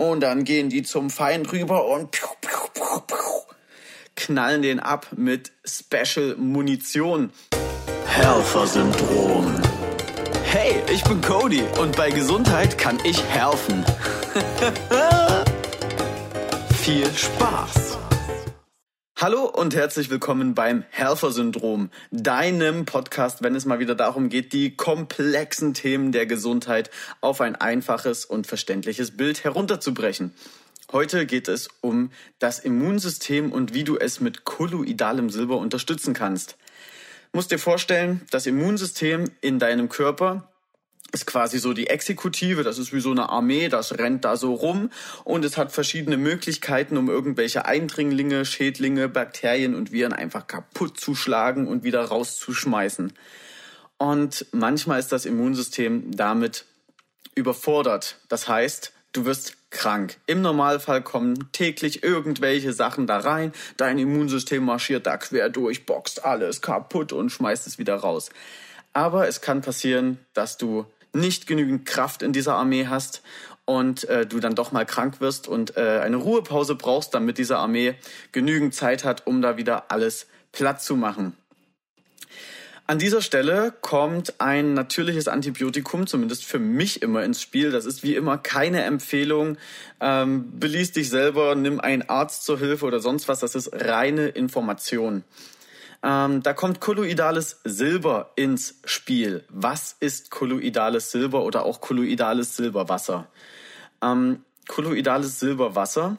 und dann gehen die zum Feind rüber und piu, piu, piu, piu, knallen den ab mit Special Munition. Helfer-Syndrom. Hey, ich bin Cody und bei Gesundheit kann ich helfen. Viel Spaß! Hallo und herzlich willkommen beim Helfer-Syndrom, deinem Podcast, wenn es mal wieder darum geht, die komplexen Themen der Gesundheit auf ein einfaches und verständliches Bild herunterzubrechen. Heute geht es um das Immunsystem und wie du es mit kolloidalem Silber unterstützen kannst. Musst dir vorstellen, das Immunsystem in deinem Körper ist quasi so die Exekutive, das ist wie so eine Armee, das rennt da so rum und es hat verschiedene Möglichkeiten, um irgendwelche Eindringlinge, Schädlinge, Bakterien und Viren einfach kaputt zu schlagen und wieder rauszuschmeißen. Und manchmal ist das Immunsystem damit überfordert. Das heißt, du wirst krank. Im Normalfall kommen täglich irgendwelche Sachen da rein, dein Immunsystem marschiert da quer durch, boxt alles kaputt und schmeißt es wieder raus. Aber es kann passieren, dass du nicht genügend Kraft in dieser Armee hast und äh, du dann doch mal krank wirst und äh, eine Ruhepause brauchst, damit diese Armee genügend Zeit hat, um da wieder alles platt zu machen. An dieser Stelle kommt ein natürliches Antibiotikum, zumindest für mich immer ins Spiel. Das ist wie immer keine Empfehlung. Ähm, beließ dich selber, nimm einen Arzt zur Hilfe oder sonst was. Das ist reine Information. Ähm, da kommt kolloidales Silber ins Spiel. Was ist kolloidales Silber oder auch kolloidales Silberwasser? Ähm, kolloidales Silberwasser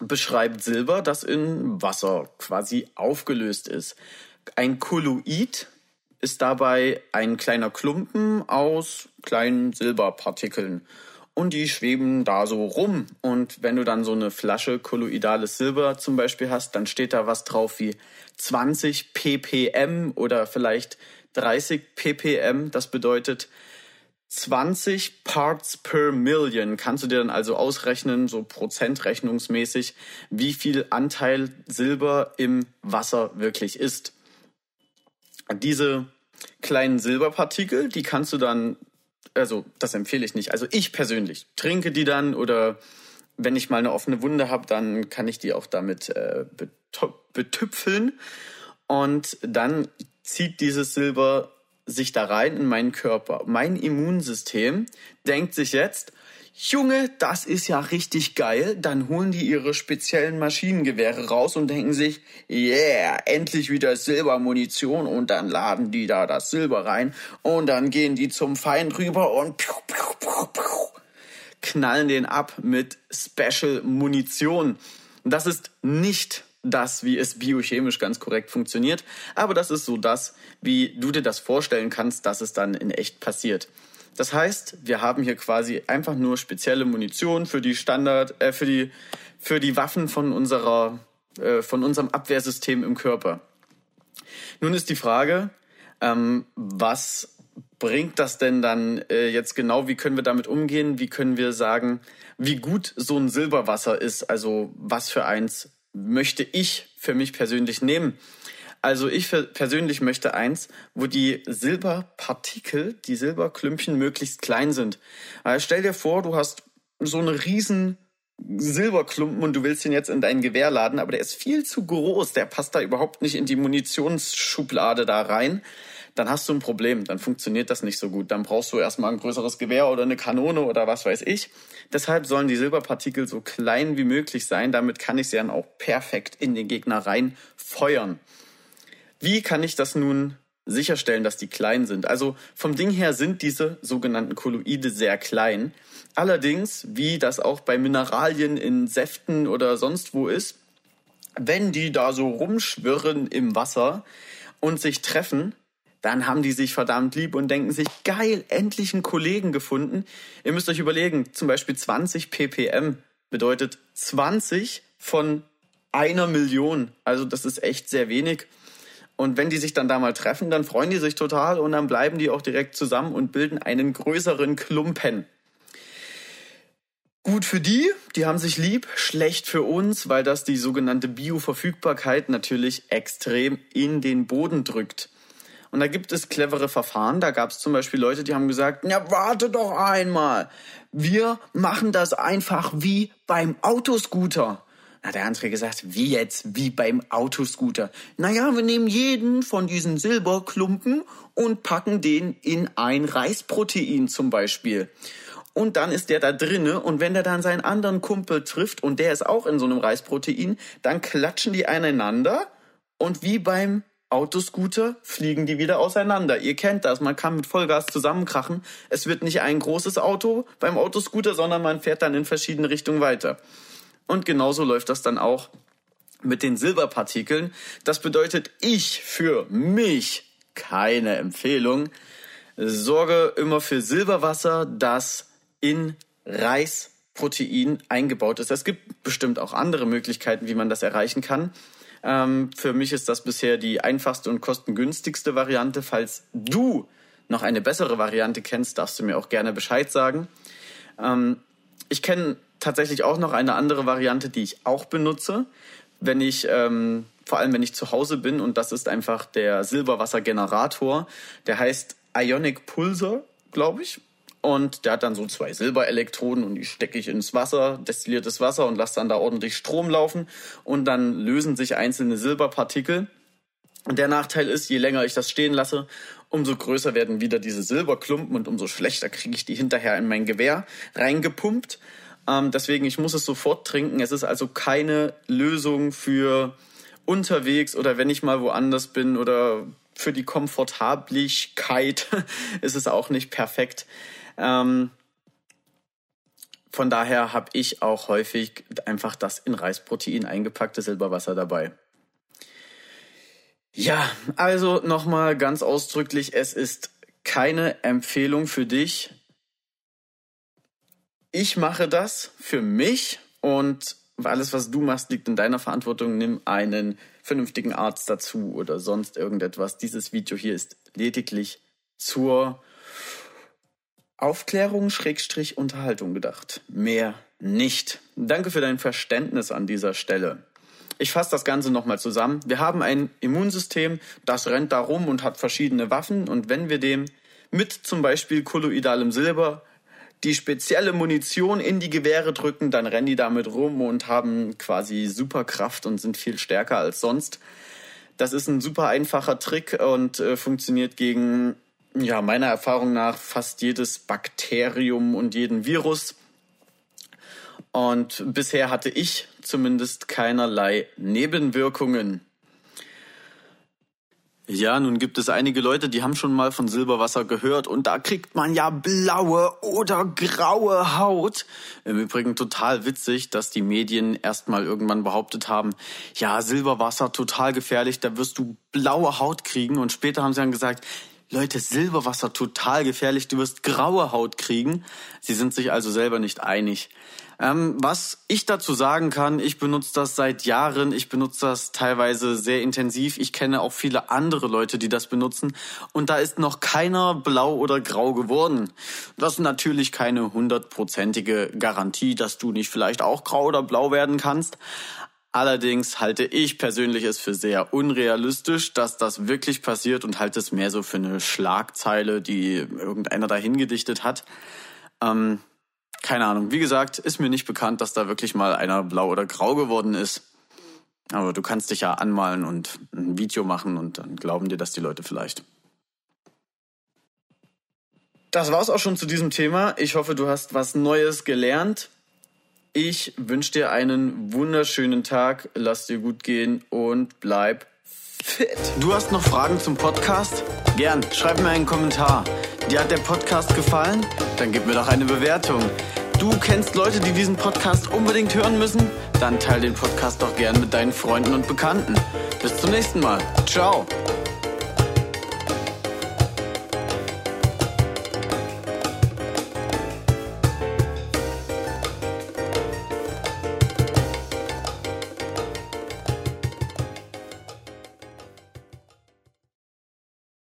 beschreibt Silber, das in Wasser quasi aufgelöst ist. Ein Kolloid ist dabei ein kleiner Klumpen aus kleinen Silberpartikeln und die schweben da so rum. Und wenn du dann so eine Flasche kolloidales Silber zum Beispiel hast, dann steht da was drauf wie 20 ppm oder vielleicht 30 ppm. Das bedeutet 20 Parts per Million. Kannst du dir dann also ausrechnen, so prozentrechnungsmäßig, wie viel Anteil Silber im Wasser wirklich ist. Diese kleinen Silberpartikel, die kannst du dann also das empfehle ich nicht. Also ich persönlich trinke die dann oder wenn ich mal eine offene Wunde habe, dann kann ich die auch damit äh, betüpfeln und dann zieht dieses Silber sich da rein in meinen Körper. Mein Immunsystem denkt sich jetzt, Junge, das ist ja richtig geil. Dann holen die ihre speziellen Maschinengewehre raus und denken sich, yeah, endlich wieder Silbermunition und dann laden die da das Silber rein und dann gehen die zum Feind rüber und piu, piu, piu, piu, knallen den ab mit Special Munition. Das ist nicht das, wie es biochemisch ganz korrekt funktioniert, aber das ist so das, wie du dir das vorstellen kannst, dass es dann in echt passiert. Das heißt, wir haben hier quasi einfach nur spezielle Munition für die Standard, äh, für die für die Waffen von unserer äh, von unserem Abwehrsystem im Körper. Nun ist die Frage, ähm, was bringt das denn dann äh, jetzt genau? Wie können wir damit umgehen? Wie können wir sagen, wie gut so ein Silberwasser ist? Also was für eins möchte ich für mich persönlich nehmen? Also ich persönlich möchte eins, wo die Silberpartikel, die Silberklümpchen möglichst klein sind. Also stell dir vor, du hast so eine riesen Silberklumpen und du willst ihn jetzt in dein Gewehr laden, aber der ist viel zu groß, der passt da überhaupt nicht in die Munitionsschublade da rein. Dann hast du ein Problem, dann funktioniert das nicht so gut. Dann brauchst du erstmal ein größeres Gewehr oder eine Kanone oder was weiß ich. Deshalb sollen die Silberpartikel so klein wie möglich sein. Damit kann ich sie dann auch perfekt in den Gegner rein feuern. Wie kann ich das nun sicherstellen, dass die klein sind? Also vom Ding her sind diese sogenannten Kolloide sehr klein. Allerdings, wie das auch bei Mineralien in Säften oder sonst wo ist, wenn die da so rumschwirren im Wasser und sich treffen, dann haben die sich verdammt lieb und denken sich, geil, endlich einen Kollegen gefunden. Ihr müsst euch überlegen, zum Beispiel 20 ppm bedeutet 20 von einer Million. Also das ist echt sehr wenig. Und wenn die sich dann da mal treffen, dann freuen die sich total und dann bleiben die auch direkt zusammen und bilden einen größeren Klumpen. Gut für die, die haben sich lieb, schlecht für uns, weil das die sogenannte Bioverfügbarkeit natürlich extrem in den Boden drückt. Und da gibt es clevere Verfahren. Da gab es zum Beispiel Leute, die haben gesagt, ja, warte doch einmal. Wir machen das einfach wie beim Autoscooter. Na, der andere gesagt, wie jetzt, wie beim Autoscooter? Naja, wir nehmen jeden von diesen Silberklumpen und packen den in ein Reisprotein zum Beispiel. Und dann ist der da drinne und wenn der dann seinen anderen Kumpel trifft und der ist auch in so einem Reisprotein, dann klatschen die aneinander und wie beim Autoscooter fliegen die wieder auseinander. Ihr kennt das, man kann mit Vollgas zusammenkrachen. Es wird nicht ein großes Auto beim Autoscooter, sondern man fährt dann in verschiedene Richtungen weiter. Und genauso läuft das dann auch mit den Silberpartikeln. Das bedeutet, ich für mich keine Empfehlung. Sorge immer für Silberwasser, das in Reisprotein eingebaut ist. Es gibt bestimmt auch andere Möglichkeiten, wie man das erreichen kann. Ähm, für mich ist das bisher die einfachste und kostengünstigste Variante. Falls du noch eine bessere Variante kennst, darfst du mir auch gerne Bescheid sagen. Ähm, ich kenne tatsächlich auch noch eine andere Variante, die ich auch benutze, wenn ich ähm, vor allem wenn ich zu Hause bin und das ist einfach der Silberwassergenerator. Der heißt Ionic Pulsar, glaube ich. Und der hat dann so zwei Silberelektroden und die stecke ich ins Wasser, destilliertes Wasser und lasse dann da ordentlich Strom laufen und dann lösen sich einzelne Silberpartikel. Und der Nachteil ist, je länger ich das stehen lasse, umso größer werden wieder diese Silberklumpen und umso schlechter kriege ich die hinterher in mein Gewehr reingepumpt. Ähm, deswegen, ich muss es sofort trinken. Es ist also keine Lösung für unterwegs oder wenn ich mal woanders bin oder für die Komfortablichkeit ist es auch nicht perfekt. Ähm, von daher habe ich auch häufig einfach das in Reisprotein eingepackte Silberwasser dabei. Ja, also nochmal ganz ausdrücklich, es ist keine Empfehlung für dich. Ich mache das für mich und alles, was du machst, liegt in deiner Verantwortung. Nimm einen vernünftigen Arzt dazu oder sonst irgendetwas. Dieses Video hier ist lediglich zur Aufklärung, Schrägstrich, Unterhaltung gedacht. Mehr nicht. Danke für dein Verständnis an dieser Stelle. Ich fasse das Ganze nochmal zusammen. Wir haben ein Immunsystem, das rennt da rum und hat verschiedene Waffen. Und wenn wir dem mit zum Beispiel kolloidalem Silber die spezielle Munition in die Gewehre drücken, dann rennen die damit rum und haben quasi Superkraft und sind viel stärker als sonst. Das ist ein super einfacher Trick und äh, funktioniert gegen ja, meiner Erfahrung nach fast jedes Bakterium und jeden Virus. Und bisher hatte ich zumindest keinerlei Nebenwirkungen. Ja, nun gibt es einige Leute, die haben schon mal von Silberwasser gehört und da kriegt man ja blaue oder graue Haut. Im Übrigen total witzig, dass die Medien erstmal irgendwann behauptet haben, ja, Silberwasser total gefährlich, da wirst du blaue Haut kriegen und später haben sie dann gesagt, Leute, Silberwasser total gefährlich, du wirst graue Haut kriegen. Sie sind sich also selber nicht einig. Ähm, was ich dazu sagen kann, ich benutze das seit Jahren, ich benutze das teilweise sehr intensiv. Ich kenne auch viele andere Leute, die das benutzen und da ist noch keiner blau oder grau geworden. Das ist natürlich keine hundertprozentige Garantie, dass du nicht vielleicht auch grau oder blau werden kannst. Allerdings halte ich persönlich es für sehr unrealistisch, dass das wirklich passiert und halte es mehr so für eine Schlagzeile, die irgendeiner dahin gedichtet hat. Ähm, keine Ahnung. Wie gesagt, ist mir nicht bekannt, dass da wirklich mal einer blau oder grau geworden ist. Aber du kannst dich ja anmalen und ein Video machen und dann glauben dir das die Leute vielleicht. Das war's auch schon zu diesem Thema. Ich hoffe, du hast was Neues gelernt. Ich wünsche dir einen wunderschönen Tag, lass dir gut gehen und bleib fit. Du hast noch Fragen zum Podcast? Gern, schreib mir einen Kommentar. Dir hat der Podcast gefallen? Dann gib mir doch eine Bewertung. Du kennst Leute, die diesen Podcast unbedingt hören müssen? Dann teile den Podcast doch gern mit deinen Freunden und Bekannten. Bis zum nächsten Mal. Ciao.